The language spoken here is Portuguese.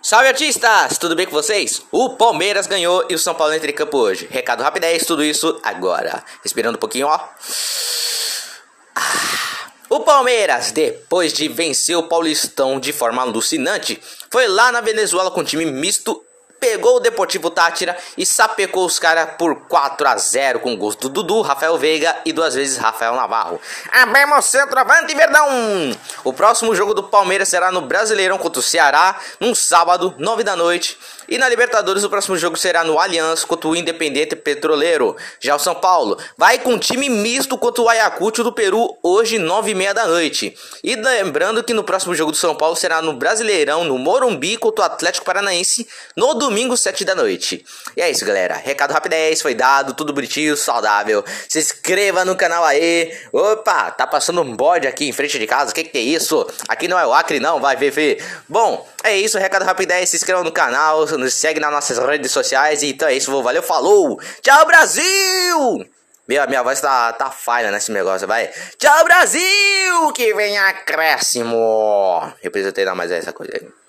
Salve artistas, tudo bem com vocês? O Palmeiras ganhou e o São Paulo entra em campo hoje. Recado rapidez, tudo isso agora. Respirando um pouquinho, ó. Ah. O Palmeiras, depois de vencer o Paulistão de forma alucinante, foi lá na Venezuela com um time misto pegou o Deportivo Tátira e sapecou os caras por 4 a 0 com gosto do Dudu, Rafael Veiga e duas vezes Rafael Navarro. Abemos centroavante, Verdão! O próximo jogo do Palmeiras será no Brasileirão contra o Ceará, num sábado, 9 da noite. E na Libertadores o próximo jogo será no Allianz contra o Independente Petroleiro. Já o São Paulo vai com um time misto contra o Ayacucho do Peru hoje, 9 e meia da noite. E lembrando que no próximo jogo do São Paulo será no Brasileirão, no Morumbi contra o Atlético Paranaense, no domingo, 7 da noite. E é isso, galera. Recado rapidez, foi dado, tudo bonitinho, saudável. Se inscreva no canal aí. Opa, tá passando um bode aqui em frente de casa. O que, que é isso? Aqui não é o Acre, não, vai ver, ver. Bom, é isso, recado rapidez. Se inscreva no canal, nos segue nas nossas redes sociais. Então é isso, valeu, falou. Tchau, Brasil! Minha, minha voz tá, tá falha nesse negócio, vai. Tchau, Brasil! Que vem acréscimo! Eu preciso treinar mais essa coisa aí.